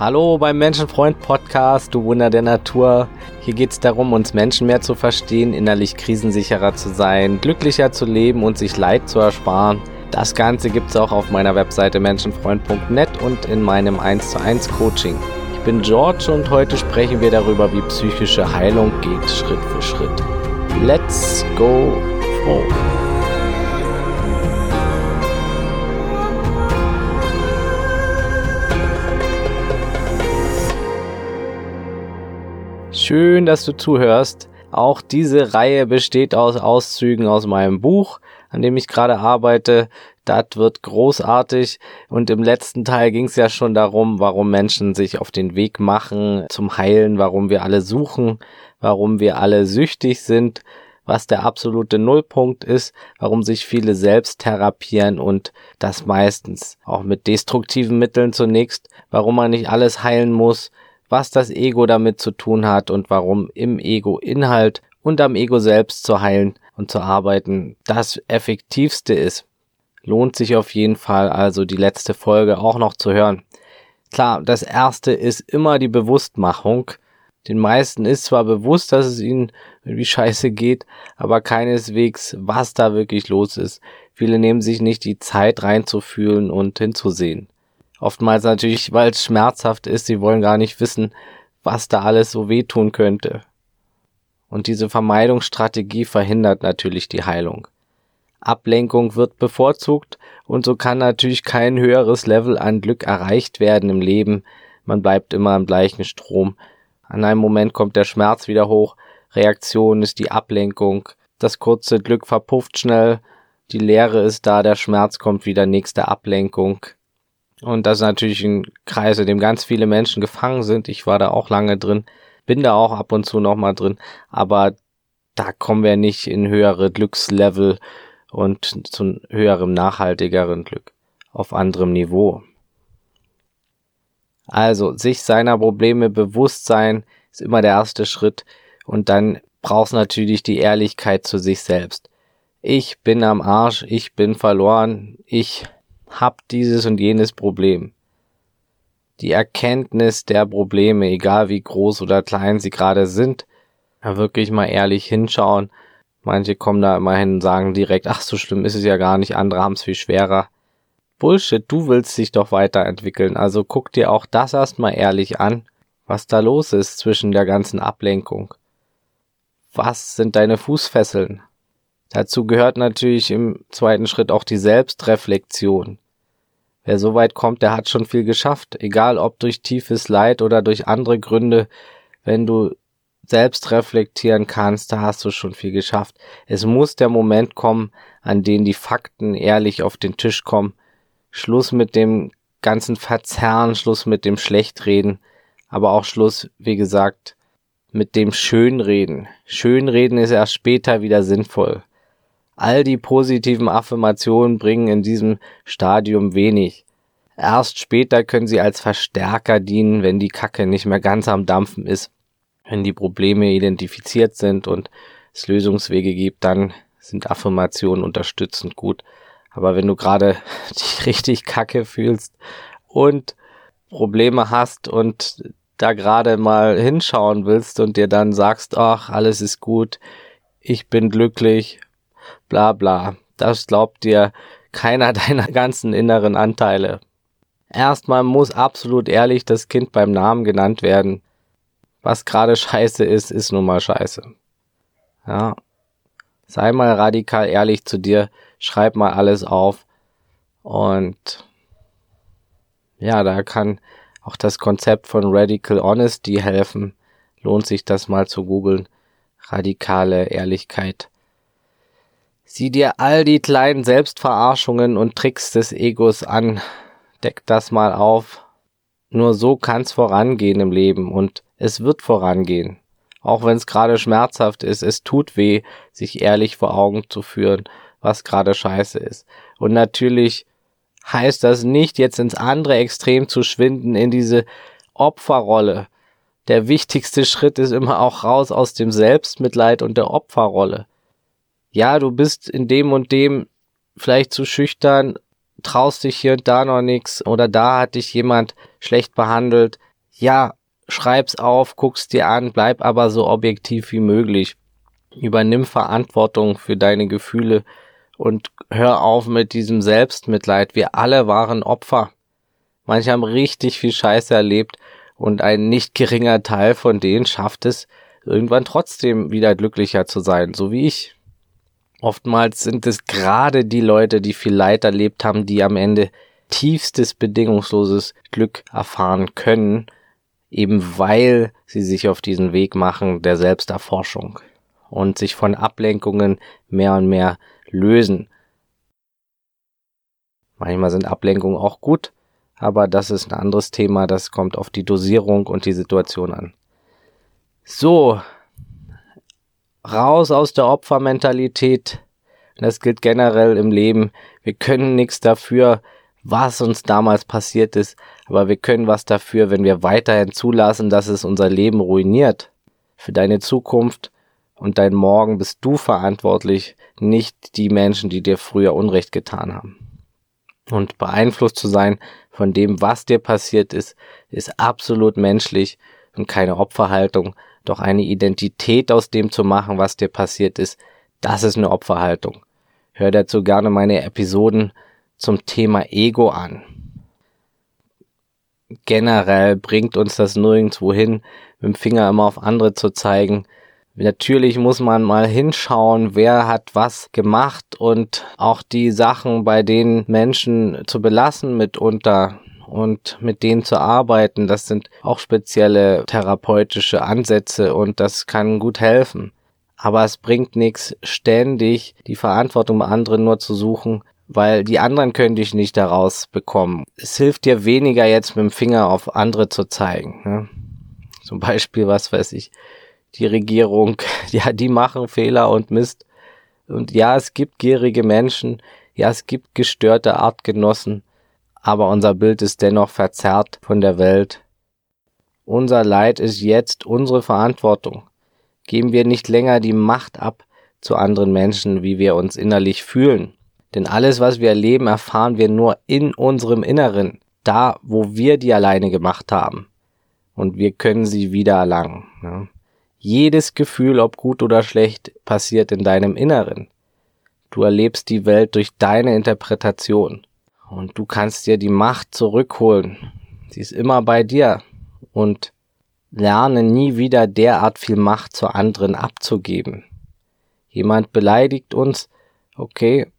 Hallo beim Menschenfreund Podcast, du Wunder der Natur. Hier geht es darum, uns Menschen mehr zu verstehen, innerlich krisensicherer zu sein, glücklicher zu leben und sich Leid zu ersparen. Das Ganze gibt es auch auf meiner Webseite menschenfreund.net und in meinem 1 zu 1 Coaching. Ich bin George und heute sprechen wir darüber, wie psychische Heilung geht, Schritt für Schritt. Let's go froh. Schön, dass du zuhörst. Auch diese Reihe besteht aus Auszügen aus meinem Buch, an dem ich gerade arbeite. Das wird großartig. Und im letzten Teil ging es ja schon darum, warum Menschen sich auf den Weg machen zum Heilen, warum wir alle suchen, warum wir alle süchtig sind, was der absolute Nullpunkt ist, warum sich viele selbst therapieren und das meistens auch mit destruktiven Mitteln zunächst, warum man nicht alles heilen muss, was das Ego damit zu tun hat und warum im Ego-Inhalt und am Ego selbst zu heilen und zu arbeiten das effektivste ist. Lohnt sich auf jeden Fall also die letzte Folge auch noch zu hören. Klar, das erste ist immer die Bewusstmachung. Den meisten ist zwar bewusst, dass es ihnen irgendwie scheiße geht, aber keineswegs, was da wirklich los ist. Viele nehmen sich nicht die Zeit reinzufühlen und hinzusehen. Oftmals natürlich, weil es schmerzhaft ist, sie wollen gar nicht wissen, was da alles so wehtun könnte. Und diese Vermeidungsstrategie verhindert natürlich die Heilung. Ablenkung wird bevorzugt und so kann natürlich kein höheres Level an Glück erreicht werden im Leben. Man bleibt immer im gleichen Strom. An einem Moment kommt der Schmerz wieder hoch, Reaktion ist die Ablenkung, das kurze Glück verpufft schnell, die Leere ist da, der Schmerz kommt wieder, nächste Ablenkung. Und das ist natürlich ein Kreis, in dem ganz viele Menschen gefangen sind. Ich war da auch lange drin, bin da auch ab und zu nochmal drin, aber da kommen wir nicht in höhere Glückslevel und zu höherem, nachhaltigeren Glück auf anderem Niveau. Also, sich seiner Probleme bewusst sein ist immer der erste Schritt und dann brauchst natürlich die Ehrlichkeit zu sich selbst. Ich bin am Arsch, ich bin verloren, ich hab dieses und jenes Problem. Die Erkenntnis der Probleme, egal wie groß oder klein sie gerade sind, ja wirklich mal ehrlich hinschauen. Manche kommen da immer hin und sagen direkt, ach so schlimm ist es ja gar nicht, andere haben es viel schwerer. Bullshit, du willst dich doch weiterentwickeln, also guck dir auch das erstmal ehrlich an, was da los ist zwischen der ganzen Ablenkung. Was sind deine Fußfesseln? Dazu gehört natürlich im zweiten Schritt auch die Selbstreflexion. Wer so weit kommt, der hat schon viel geschafft, egal ob durch tiefes Leid oder durch andere Gründe. Wenn du selbst reflektieren kannst, da hast du schon viel geschafft. Es muss der Moment kommen, an dem die Fakten ehrlich auf den Tisch kommen. Schluss mit dem ganzen Verzerren, Schluss mit dem Schlechtreden, aber auch Schluss, wie gesagt, mit dem Schönreden. Schönreden ist erst später wieder sinnvoll. All die positiven Affirmationen bringen in diesem Stadium wenig. Erst später können sie als Verstärker dienen, wenn die Kacke nicht mehr ganz am Dampfen ist. Wenn die Probleme identifiziert sind und es Lösungswege gibt, dann sind Affirmationen unterstützend gut. Aber wenn du gerade dich richtig kacke fühlst und Probleme hast und da gerade mal hinschauen willst und dir dann sagst, ach, alles ist gut, ich bin glücklich, bla bla. Das glaubt dir keiner deiner ganzen inneren Anteile. Erstmal muss absolut ehrlich das Kind beim Namen genannt werden. Was gerade scheiße ist, ist nun mal scheiße. Ja. Sei mal radikal ehrlich zu dir, schreib mal alles auf und ja, da kann auch das Konzept von Radical Honesty helfen. Lohnt sich das mal zu googeln. Radikale Ehrlichkeit. Sieh dir all die kleinen Selbstverarschungen und Tricks des Egos an. Deck das mal auf. Nur so kann's vorangehen im Leben und es wird vorangehen. Auch wenn es gerade schmerzhaft ist, es tut weh, sich ehrlich vor Augen zu führen, was gerade scheiße ist. Und natürlich heißt das nicht, jetzt ins andere Extrem zu schwinden, in diese Opferrolle. Der wichtigste Schritt ist immer auch raus aus dem Selbstmitleid und der Opferrolle ja, du bist in dem und dem vielleicht zu schüchtern, traust dich hier und da noch nichts oder da hat dich jemand schlecht behandelt, Ja, schreib's auf, guck's dir an, bleib aber so objektiv wie möglich. Übernimm Verantwortung für deine Gefühle und hör auf mit diesem Selbstmitleid. Wir alle waren Opfer. Manche haben richtig viel Scheiße erlebt und ein nicht geringer Teil von denen schafft es, irgendwann trotzdem wieder glücklicher zu sein, so wie ich. Oftmals sind es gerade die Leute, die viel Leid erlebt haben, die am Ende tiefstes bedingungsloses Glück erfahren können, eben weil sie sich auf diesen Weg machen der Selbsterforschung und sich von Ablenkungen mehr und mehr lösen. Manchmal sind Ablenkungen auch gut, aber das ist ein anderes Thema, das kommt auf die Dosierung und die Situation an. So, raus aus der Opfermentalität. Das gilt generell im Leben. Wir können nichts dafür, was uns damals passiert ist, aber wir können was dafür, wenn wir weiterhin zulassen, dass es unser Leben ruiniert. Für deine Zukunft und dein Morgen bist du verantwortlich, nicht die Menschen, die dir früher Unrecht getan haben. Und beeinflusst zu sein von dem, was dir passiert ist, ist absolut menschlich und keine Opferhaltung. Doch eine Identität aus dem zu machen, was dir passiert ist, das ist eine Opferhaltung. Hör dazu gerne meine Episoden zum Thema Ego an. Generell bringt uns das nirgendwo hin, mit dem Finger immer auf andere zu zeigen. Natürlich muss man mal hinschauen, wer hat was gemacht und auch die Sachen bei den Menschen zu belassen mitunter und mit denen zu arbeiten. Das sind auch spezielle therapeutische Ansätze und das kann gut helfen. Aber es bringt nichts, ständig die Verantwortung bei anderen nur zu suchen, weil die anderen können dich nicht daraus bekommen. Es hilft dir weniger jetzt mit dem Finger auf andere zu zeigen. Ne? Zum Beispiel, was weiß ich, die Regierung, ja, die machen Fehler und Mist. Und ja, es gibt gierige Menschen, ja, es gibt gestörte Artgenossen, aber unser Bild ist dennoch verzerrt von der Welt. Unser Leid ist jetzt unsere Verantwortung. Geben wir nicht länger die Macht ab zu anderen Menschen, wie wir uns innerlich fühlen. Denn alles, was wir erleben, erfahren wir nur in unserem Inneren, da, wo wir die alleine gemacht haben. Und wir können sie wieder erlangen. Ja. Jedes Gefühl, ob gut oder schlecht, passiert in deinem Inneren. Du erlebst die Welt durch deine Interpretation. Und du kannst dir die Macht zurückholen. Sie ist immer bei dir. Und lerne nie wieder derart viel Macht zu anderen abzugeben. Jemand beleidigt uns, okay,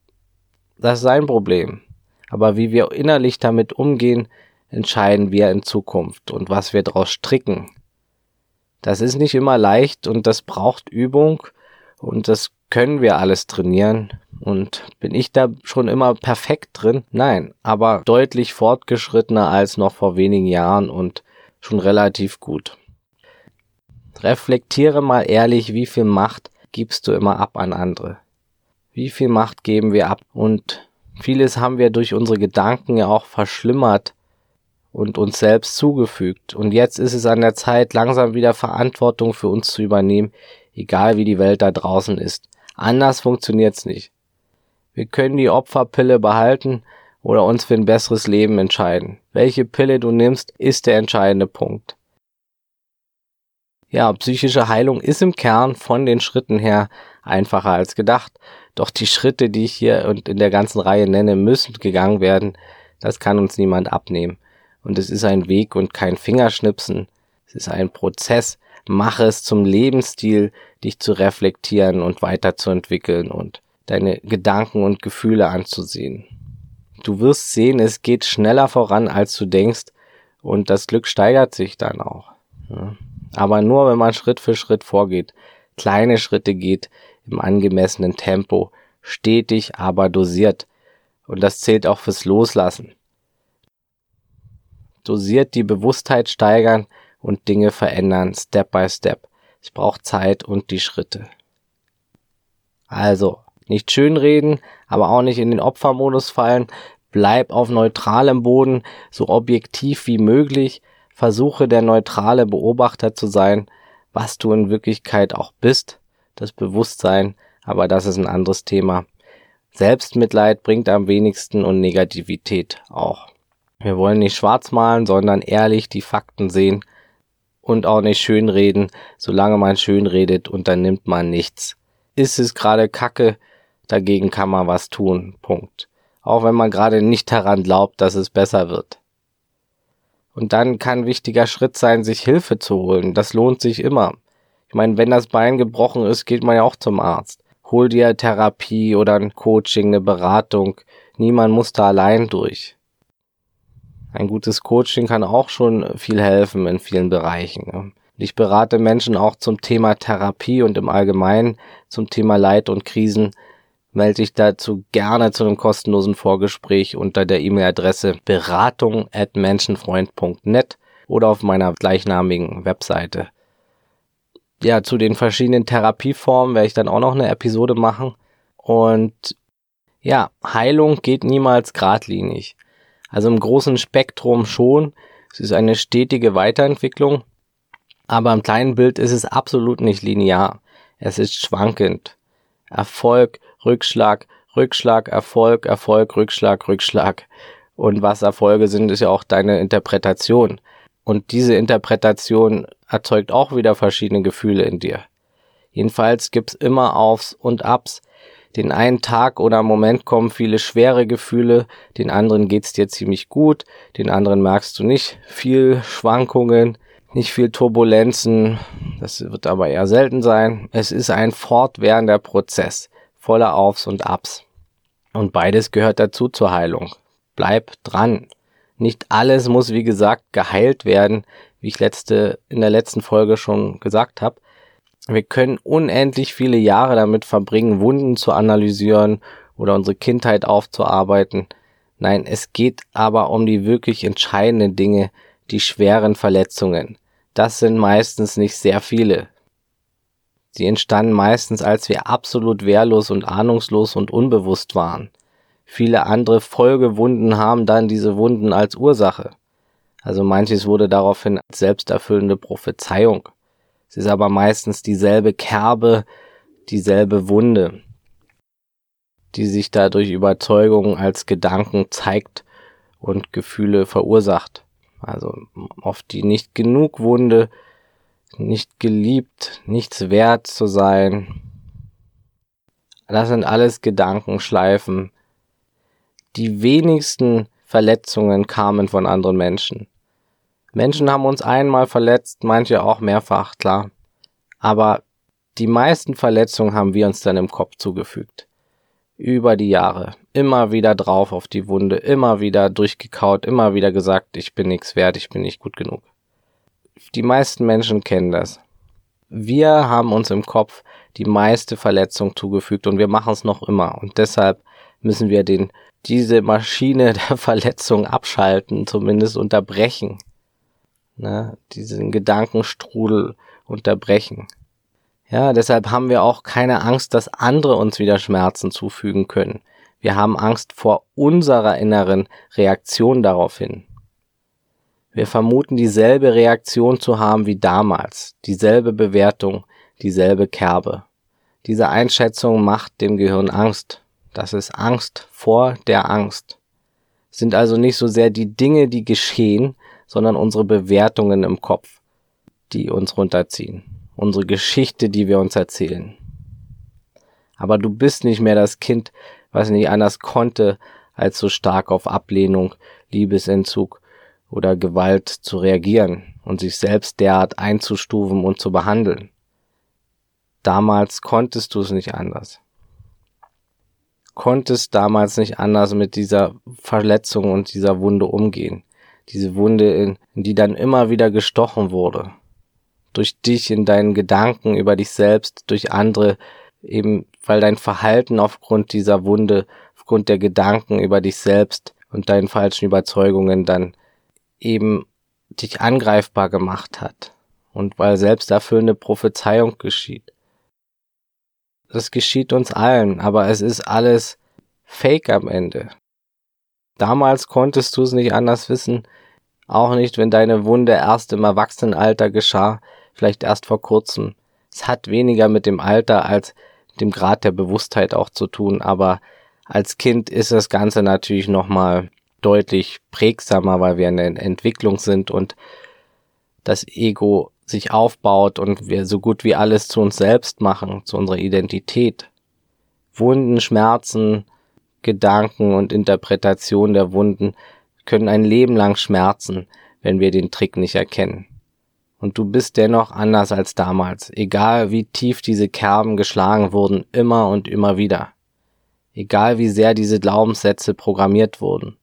das ist sein Problem. Aber wie wir innerlich damit umgehen, entscheiden wir in Zukunft und was wir daraus stricken. Das ist nicht immer leicht und das braucht Übung und das können wir alles trainieren. Und bin ich da schon immer perfekt drin? Nein, aber deutlich fortgeschrittener als noch vor wenigen Jahren und schon relativ gut. Reflektiere mal ehrlich, wie viel Macht gibst du immer ab an andere? Wie viel Macht geben wir ab? Und vieles haben wir durch unsere Gedanken ja auch verschlimmert und uns selbst zugefügt. Und jetzt ist es an der Zeit, langsam wieder Verantwortung für uns zu übernehmen, egal wie die Welt da draußen ist. Anders funktioniert's nicht. Wir können die Opferpille behalten oder uns für ein besseres Leben entscheiden. Welche Pille du nimmst, ist der entscheidende Punkt. Ja, psychische Heilung ist im Kern von den Schritten her einfacher als gedacht. Doch die Schritte, die ich hier und in der ganzen Reihe nenne, müssen gegangen werden. Das kann uns niemand abnehmen. Und es ist ein Weg und kein Fingerschnipsen. Es ist ein Prozess. Mache es zum Lebensstil, dich zu reflektieren und weiterzuentwickeln und deine Gedanken und Gefühle anzusehen. Du wirst sehen, es geht schneller voran, als du denkst, und das Glück steigert sich dann auch. Aber nur, wenn man Schritt für Schritt vorgeht, kleine Schritte geht, im angemessenen Tempo, stetig, aber dosiert. Und das zählt auch fürs Loslassen. Dosiert die Bewusstheit steigern und Dinge verändern, Step by Step. Es braucht Zeit und die Schritte. Also, nicht schönreden, aber auch nicht in den Opfermodus fallen. Bleib auf neutralem Boden, so objektiv wie möglich. Versuche der neutrale Beobachter zu sein, was du in Wirklichkeit auch bist das Bewusstsein, aber das ist ein anderes Thema. Selbstmitleid bringt am wenigsten und Negativität auch. Wir wollen nicht schwarz malen, sondern ehrlich die Fakten sehen und auch nicht schönreden, solange man schön redet und dann nimmt man nichts. Ist es gerade Kacke, dagegen kann man was tun. Punkt. Auch wenn man gerade nicht daran glaubt, dass es besser wird. Und dann kann wichtiger Schritt sein, sich Hilfe zu holen. Das lohnt sich immer. Ich meine, wenn das Bein gebrochen ist, geht man ja auch zum Arzt. Hol dir Therapie oder ein Coaching, eine Beratung. Niemand muss da allein durch. Ein gutes Coaching kann auch schon viel helfen in vielen Bereichen. Ich berate Menschen auch zum Thema Therapie und im Allgemeinen zum Thema Leid und Krisen. Melde dich dazu gerne zu einem kostenlosen Vorgespräch unter der E-Mail-Adresse beratung at menschenfreund.net oder auf meiner gleichnamigen Webseite. Ja, zu den verschiedenen Therapieformen werde ich dann auch noch eine Episode machen. Und ja, Heilung geht niemals geradlinig. Also im großen Spektrum schon. Es ist eine stetige Weiterentwicklung. Aber im kleinen Bild ist es absolut nicht linear. Es ist schwankend. Erfolg, Rückschlag, Rückschlag, Erfolg, Erfolg, Rückschlag, Rückschlag. Und was Erfolge sind, ist ja auch deine Interpretation. Und diese Interpretation erzeugt auch wieder verschiedene Gefühle in dir. Jedenfalls gibt's immer Aufs und Abs den einen Tag oder Moment kommen viele schwere Gefühle, den anderen geht's dir ziemlich gut, den anderen merkst du nicht viel Schwankungen, nicht viel Turbulenzen, das wird aber eher selten sein. Es ist ein fortwährender Prozess, voller Aufs und Abs. Und beides gehört dazu zur Heilung. Bleib dran. Nicht alles muss, wie gesagt, geheilt werden, wie ich letzte, in der letzten Folge schon gesagt habe. Wir können unendlich viele Jahre damit verbringen, Wunden zu analysieren oder unsere Kindheit aufzuarbeiten. Nein, es geht aber um die wirklich entscheidenden Dinge, die schweren Verletzungen. Das sind meistens nicht sehr viele. Sie entstanden meistens, als wir absolut wehrlos und ahnungslos und unbewusst waren. Viele andere Folgewunden haben dann diese Wunden als Ursache. Also manches wurde daraufhin als selbsterfüllende Prophezeiung es ist aber meistens dieselbe Kerbe, dieselbe Wunde, die sich dadurch Überzeugung als Gedanken zeigt und Gefühle verursacht. Also oft die nicht genug Wunde, nicht geliebt, nichts wert zu sein. Das sind alles Gedankenschleifen. Die wenigsten Verletzungen kamen von anderen Menschen. Menschen haben uns einmal verletzt, manche auch mehrfach, klar. Aber die meisten Verletzungen haben wir uns dann im Kopf zugefügt. Über die Jahre. Immer wieder drauf auf die Wunde, immer wieder durchgekaut, immer wieder gesagt, ich bin nichts wert, ich bin nicht gut genug. Die meisten Menschen kennen das. Wir haben uns im Kopf die meiste Verletzung zugefügt und wir machen es noch immer. Und deshalb müssen wir den, diese Maschine der Verletzung abschalten, zumindest unterbrechen ne, diesen Gedankenstrudel unterbrechen. Ja, deshalb haben wir auch keine Angst, dass andere uns wieder Schmerzen zufügen können. Wir haben Angst vor unserer inneren Reaktion daraufhin. Wir vermuten dieselbe Reaktion zu haben wie damals, dieselbe Bewertung, dieselbe Kerbe. Diese Einschätzung macht dem Gehirn Angst. Das ist Angst vor der Angst. sind also nicht so sehr die Dinge, die geschehen, sondern unsere Bewertungen im Kopf, die uns runterziehen. Unsere Geschichte, die wir uns erzählen. Aber du bist nicht mehr das Kind, was nicht anders konnte, als so stark auf Ablehnung, Liebesentzug oder Gewalt zu reagieren und sich selbst derart einzustufen und zu behandeln. Damals konntest du es nicht anders. Konntest damals nicht anders mit dieser Verletzung und dieser Wunde umgehen diese Wunde, in, die dann immer wieder gestochen wurde. Durch dich in deinen Gedanken über dich selbst, durch andere, eben weil dein Verhalten aufgrund dieser Wunde, aufgrund der Gedanken über dich selbst und deinen falschen Überzeugungen dann eben dich angreifbar gemacht hat und weil selbsterfüllende Prophezeiung geschieht. Das geschieht uns allen, aber es ist alles Fake am Ende. Damals konntest du es nicht anders wissen, auch nicht, wenn deine Wunde erst im Erwachsenenalter geschah, vielleicht erst vor kurzem. Es hat weniger mit dem Alter als dem Grad der Bewusstheit auch zu tun, aber als Kind ist das Ganze natürlich nochmal deutlich prägsamer, weil wir in der Entwicklung sind und das Ego sich aufbaut und wir so gut wie alles zu uns selbst machen, zu unserer Identität. Wunden, Schmerzen, Gedanken und Interpretation der Wunden können ein Leben lang schmerzen, wenn wir den Trick nicht erkennen. Und du bist dennoch anders als damals, egal wie tief diese Kerben geschlagen wurden, immer und immer wieder. Egal wie sehr diese Glaubenssätze programmiert wurden.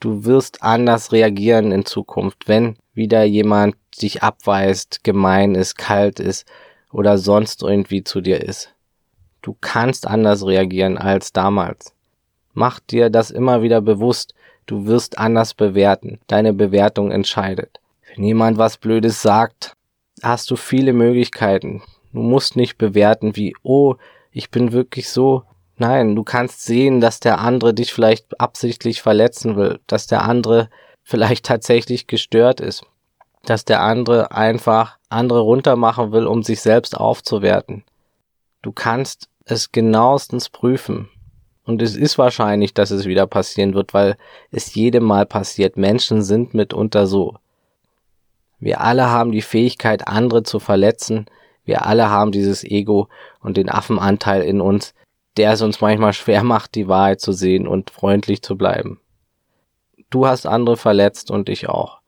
Du wirst anders reagieren in Zukunft, wenn wieder jemand dich abweist, gemein ist, kalt ist oder sonst irgendwie zu dir ist. Du kannst anders reagieren als damals. Mach dir das immer wieder bewusst, du wirst anders bewerten, deine Bewertung entscheidet. Wenn jemand was Blödes sagt, hast du viele Möglichkeiten. Du musst nicht bewerten wie, oh, ich bin wirklich so. Nein, du kannst sehen, dass der andere dich vielleicht absichtlich verletzen will, dass der andere vielleicht tatsächlich gestört ist, dass der andere einfach andere runtermachen will, um sich selbst aufzuwerten. Du kannst es genauestens prüfen. Und es ist wahrscheinlich, dass es wieder passieren wird, weil es jedem Mal passiert. Menschen sind mitunter so. Wir alle haben die Fähigkeit, andere zu verletzen. Wir alle haben dieses Ego und den Affenanteil in uns, der es uns manchmal schwer macht, die Wahrheit zu sehen und freundlich zu bleiben. Du hast andere verletzt und ich auch.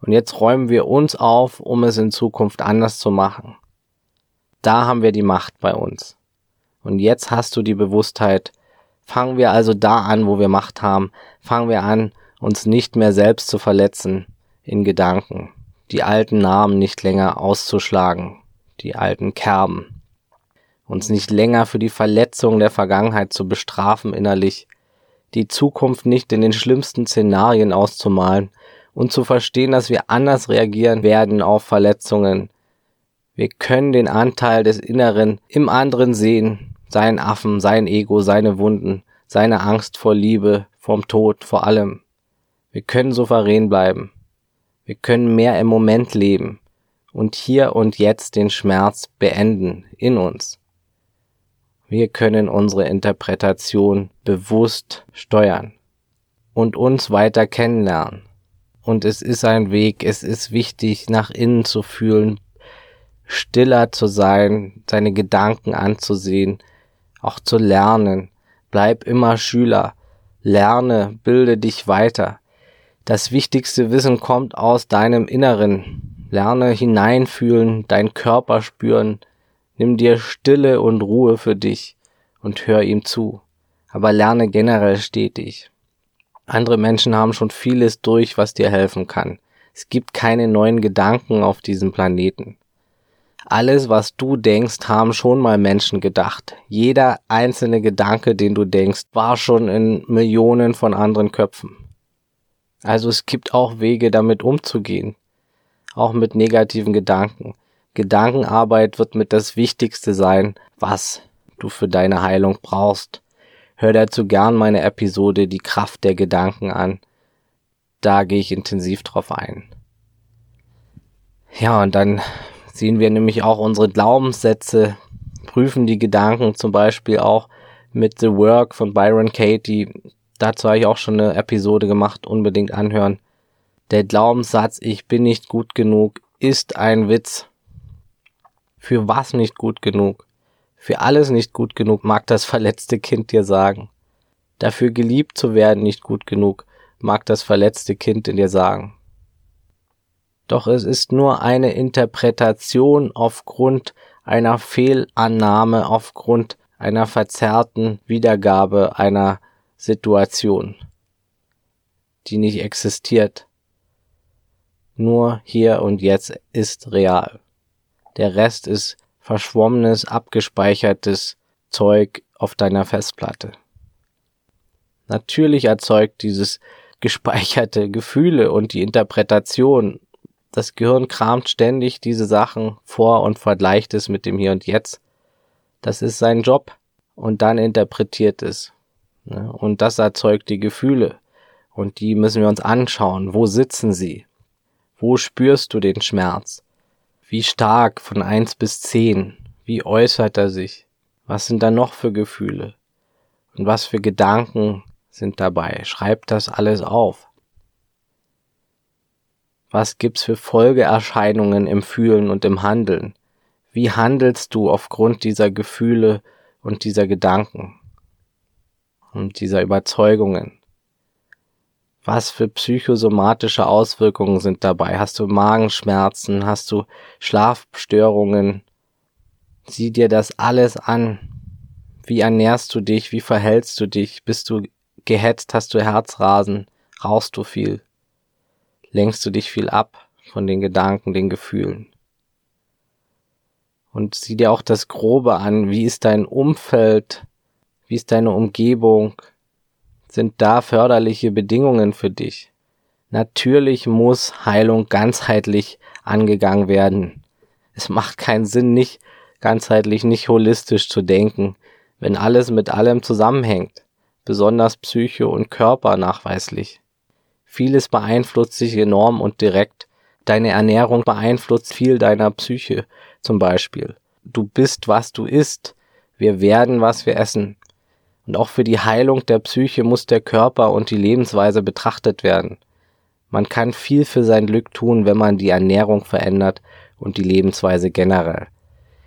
Und jetzt räumen wir uns auf, um es in Zukunft anders zu machen. Da haben wir die Macht bei uns. Und jetzt hast du die Bewusstheit, fangen wir also da an, wo wir Macht haben, fangen wir an, uns nicht mehr selbst zu verletzen in Gedanken, die alten Namen nicht länger auszuschlagen, die alten Kerben, uns nicht länger für die Verletzung der Vergangenheit zu bestrafen innerlich, die Zukunft nicht in den schlimmsten Szenarien auszumalen und zu verstehen, dass wir anders reagieren werden auf Verletzungen. Wir können den Anteil des Inneren im anderen sehen, seinen Affen, sein Ego, seine Wunden, seine Angst vor Liebe, vorm Tod, vor allem. Wir können souverän bleiben. Wir können mehr im Moment leben und hier und jetzt den Schmerz beenden in uns. Wir können unsere Interpretation bewusst steuern und uns weiter kennenlernen. Und es ist ein Weg, es ist wichtig, nach innen zu fühlen, stiller zu sein, seine Gedanken anzusehen, auch zu lernen. Bleib immer Schüler. Lerne, bilde dich weiter. Das wichtigste Wissen kommt aus deinem Inneren. Lerne hineinfühlen, dein Körper spüren. Nimm dir Stille und Ruhe für dich und hör ihm zu. Aber lerne generell stetig. Andere Menschen haben schon vieles durch, was dir helfen kann. Es gibt keine neuen Gedanken auf diesem Planeten. Alles, was du denkst, haben schon mal Menschen gedacht. Jeder einzelne Gedanke, den du denkst, war schon in Millionen von anderen Köpfen. Also es gibt auch Wege, damit umzugehen. Auch mit negativen Gedanken. Gedankenarbeit wird mit das Wichtigste sein, was du für deine Heilung brauchst. Hör dazu gern meine Episode Die Kraft der Gedanken an. Da gehe ich intensiv drauf ein. Ja, und dann sehen wir nämlich auch unsere Glaubenssätze, prüfen die Gedanken zum Beispiel auch mit The Work von Byron Katie. Dazu habe ich auch schon eine Episode gemacht, unbedingt anhören. Der Glaubenssatz, ich bin nicht gut genug, ist ein Witz. Für was nicht gut genug? Für alles nicht gut genug, mag das verletzte Kind dir sagen. Dafür geliebt zu werden nicht gut genug, mag das verletzte Kind in dir sagen. Doch es ist nur eine Interpretation aufgrund einer Fehlannahme, aufgrund einer verzerrten Wiedergabe einer Situation, die nicht existiert. Nur hier und jetzt ist real. Der Rest ist verschwommenes, abgespeichertes Zeug auf deiner Festplatte. Natürlich erzeugt dieses gespeicherte Gefühle und die Interpretation das Gehirn kramt ständig diese Sachen vor und vergleicht es mit dem Hier und Jetzt. Das ist sein Job. Und dann interpretiert es. Ne? Und das erzeugt die Gefühle. Und die müssen wir uns anschauen. Wo sitzen sie? Wo spürst du den Schmerz? Wie stark von eins bis zehn? Wie äußert er sich? Was sind da noch für Gefühle? Und was für Gedanken sind dabei? Schreib das alles auf. Was gibt's für Folgeerscheinungen im Fühlen und im Handeln? Wie handelst du aufgrund dieser Gefühle und dieser Gedanken und dieser Überzeugungen? Was für psychosomatische Auswirkungen sind dabei? Hast du Magenschmerzen? Hast du Schlafstörungen? Sieh dir das alles an. Wie ernährst du dich? Wie verhältst du dich? Bist du gehetzt? Hast du Herzrasen? Rauchst du viel? Lenkst du dich viel ab von den Gedanken, den Gefühlen? Und sieh dir auch das Grobe an. Wie ist dein Umfeld? Wie ist deine Umgebung? sind da förderliche Bedingungen für dich. Natürlich muss Heilung ganzheitlich angegangen werden. Es macht keinen Sinn, nicht ganzheitlich, nicht holistisch zu denken, wenn alles mit allem zusammenhängt, besonders Psyche und Körper nachweislich. Vieles beeinflusst sich enorm und direkt. Deine Ernährung beeinflusst viel deiner Psyche, zum Beispiel. Du bist, was du isst. Wir werden, was wir essen. Und auch für die Heilung der Psyche muss der Körper und die Lebensweise betrachtet werden. Man kann viel für sein Glück tun, wenn man die Ernährung verändert und die Lebensweise generell.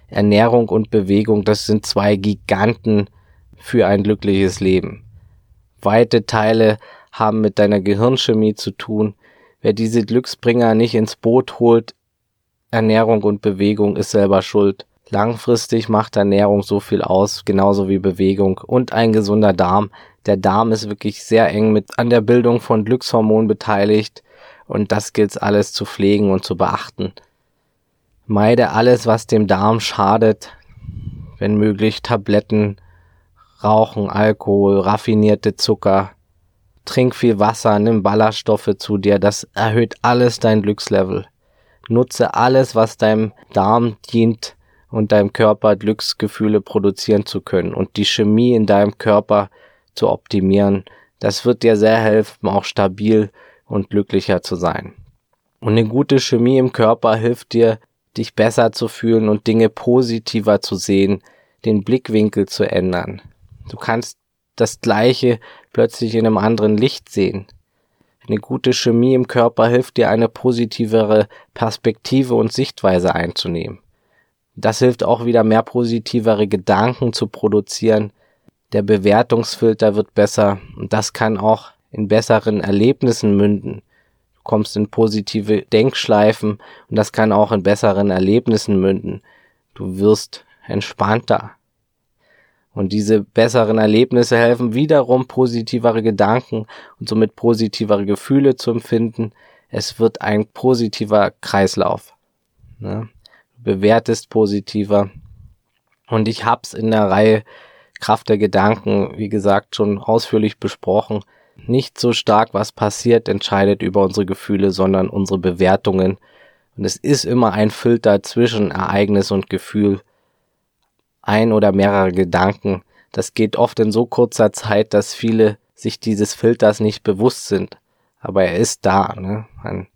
Ernährung und Bewegung, das sind zwei Giganten für ein glückliches Leben. Weite Teile haben mit deiner Gehirnchemie zu tun. Wer diese Glücksbringer nicht ins Boot holt, Ernährung und Bewegung ist selber schuld. Langfristig macht Ernährung so viel aus, genauso wie Bewegung und ein gesunder Darm. Der Darm ist wirklich sehr eng mit an der Bildung von Glückshormonen beteiligt und das gilt alles zu pflegen und zu beachten. Meide alles, was dem Darm schadet, wenn möglich Tabletten, Rauchen, Alkohol, raffinierte Zucker. Trink viel Wasser, nimm Ballaststoffe zu dir, das erhöht alles dein Glückslevel. Nutze alles, was deinem Darm dient, und deinem Körper Glücksgefühle produzieren zu können und die Chemie in deinem Körper zu optimieren. Das wird dir sehr helfen, auch stabil und glücklicher zu sein. Und eine gute Chemie im Körper hilft dir, dich besser zu fühlen und Dinge positiver zu sehen, den Blickwinkel zu ändern. Du kannst das Gleiche plötzlich in einem anderen Licht sehen. Eine gute Chemie im Körper hilft dir, eine positivere Perspektive und Sichtweise einzunehmen. Das hilft auch wieder mehr positivere Gedanken zu produzieren. Der Bewertungsfilter wird besser und das kann auch in besseren Erlebnissen münden. Du kommst in positive Denkschleifen und das kann auch in besseren Erlebnissen münden. Du wirst entspannter. Und diese besseren Erlebnisse helfen wiederum positivere Gedanken und somit positivere Gefühle zu empfinden. Es wird ein positiver Kreislauf. Ne? bewertest positiver. Und ich hab's in der Reihe Kraft der Gedanken, wie gesagt, schon ausführlich besprochen. Nicht so stark, was passiert, entscheidet über unsere Gefühle, sondern unsere Bewertungen. Und es ist immer ein Filter zwischen Ereignis und Gefühl. Ein oder mehrere Gedanken. Das geht oft in so kurzer Zeit, dass viele sich dieses Filters nicht bewusst sind. Aber er ist da. Ne? Ein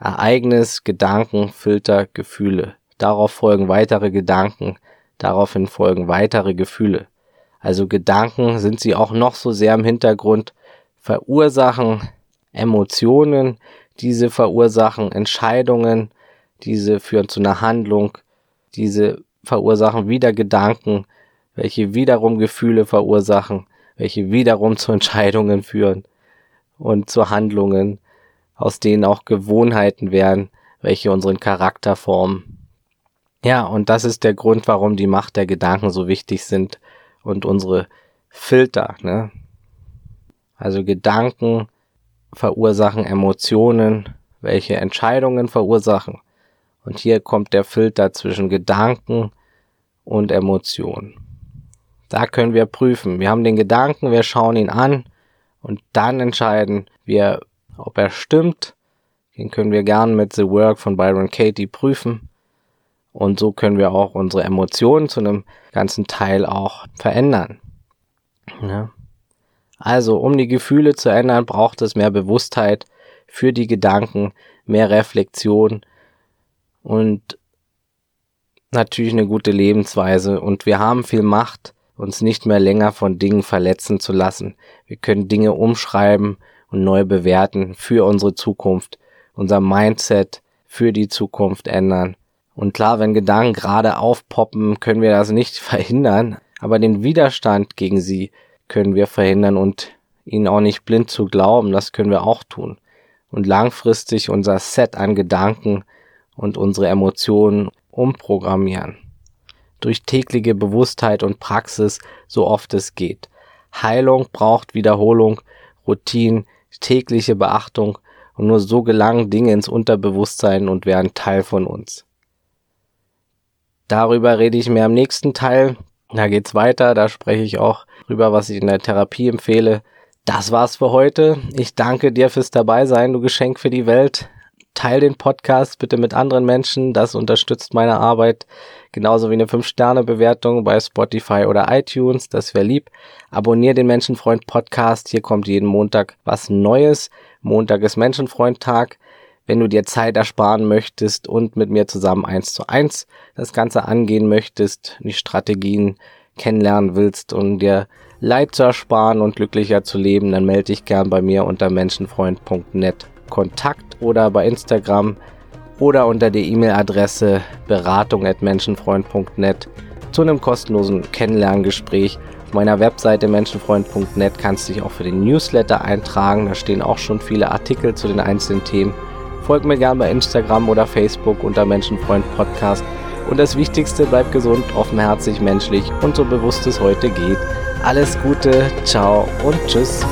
Ereignis, Gedanken, Filter, Gefühle. Darauf folgen weitere Gedanken, daraufhin folgen weitere Gefühle. Also Gedanken sind sie auch noch so sehr im Hintergrund, verursachen Emotionen, diese verursachen Entscheidungen, diese führen zu einer Handlung, diese verursachen wieder Gedanken, welche wiederum Gefühle verursachen, welche wiederum zu Entscheidungen führen und zu Handlungen, aus denen auch Gewohnheiten werden, welche unseren Charakter formen. Ja, und das ist der Grund, warum die Macht der Gedanken so wichtig sind und unsere Filter. Ne? Also Gedanken verursachen Emotionen, welche Entscheidungen verursachen. Und hier kommt der Filter zwischen Gedanken und Emotionen. Da können wir prüfen. Wir haben den Gedanken, wir schauen ihn an und dann entscheiden wir, ob er stimmt. Den können wir gern mit The Work von Byron Katie prüfen. Und so können wir auch unsere Emotionen zu einem ganzen Teil auch verändern. Ja. Also, um die Gefühle zu ändern, braucht es mehr Bewusstheit für die Gedanken, mehr Reflexion und natürlich eine gute Lebensweise. Und wir haben viel Macht, uns nicht mehr länger von Dingen verletzen zu lassen. Wir können Dinge umschreiben und neu bewerten für unsere Zukunft unser Mindset für die Zukunft ändern. Und klar, wenn Gedanken gerade aufpoppen, können wir das nicht verhindern, aber den Widerstand gegen sie können wir verhindern und ihnen auch nicht blind zu glauben, das können wir auch tun. Und langfristig unser Set an Gedanken und unsere Emotionen umprogrammieren. Durch tägliche Bewusstheit und Praxis, so oft es geht. Heilung braucht Wiederholung, Routine, tägliche Beachtung und nur so gelangen Dinge ins Unterbewusstsein und werden Teil von uns. Darüber rede ich mehr im nächsten Teil. Da geht's weiter, da spreche ich auch drüber, was ich in der Therapie empfehle. Das war's für heute. Ich danke dir fürs Dabeisein, du Geschenk für die Welt. Teil den Podcast bitte mit anderen Menschen, das unterstützt meine Arbeit. Genauso wie eine 5-Sterne-Bewertung bei Spotify oder iTunes, das wäre lieb. Abonnier den Menschenfreund Podcast, hier kommt jeden Montag was Neues. Montag ist Menschenfreund-Tag. Wenn du dir Zeit ersparen möchtest und mit mir zusammen eins zu eins das Ganze angehen möchtest, die Strategien kennenlernen willst und dir Leid zu ersparen und glücklicher zu leben, dann melde dich gern bei mir unter menschenfreund.net Kontakt oder bei Instagram oder unter der E-Mail-Adresse beratung.menschenfreund.net zu einem kostenlosen Kennenlerngespräch. Auf meiner Webseite menschenfreund.net kannst du dich auch für den Newsletter eintragen. Da stehen auch schon viele Artikel zu den einzelnen Themen. Folg mir gerne bei Instagram oder Facebook unter Menschenfreund Podcast. Und das Wichtigste, bleib gesund, offenherzig, menschlich und so bewusst es heute geht. Alles Gute, ciao und tschüss.